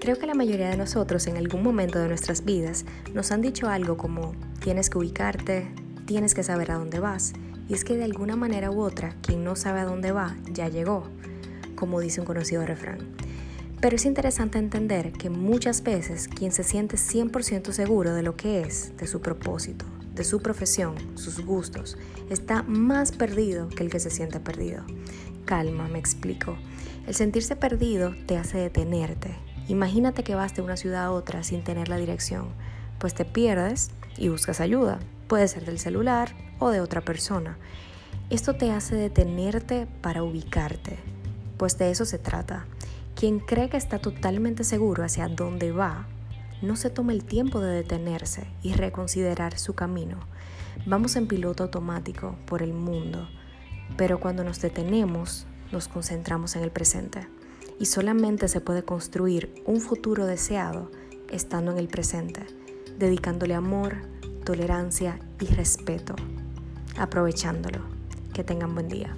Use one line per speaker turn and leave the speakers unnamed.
Creo que la mayoría de nosotros en algún momento de nuestras vidas nos han dicho algo como tienes que ubicarte, tienes que saber a dónde vas. Y es que de alguna manera u otra, quien no sabe a dónde va, ya llegó, como dice un conocido refrán. Pero es interesante entender que muchas veces quien se siente 100% seguro de lo que es, de su propósito, de su profesión, sus gustos, está más perdido que el que se siente perdido. Calma, me explico. El sentirse perdido te hace detenerte, Imagínate que vas de una ciudad a otra sin tener la dirección, pues te pierdes y buscas ayuda. Puede ser del celular o de otra persona. Esto te hace detenerte para ubicarte, pues de eso se trata. Quien cree que está totalmente seguro hacia dónde va, no se toma el tiempo de detenerse y reconsiderar su camino. Vamos en piloto automático por el mundo, pero cuando nos detenemos, nos concentramos en el presente y solamente se puede construir un futuro deseado estando en el presente, dedicándole amor, tolerancia y respeto, aprovechándolo. Que tengan buen día.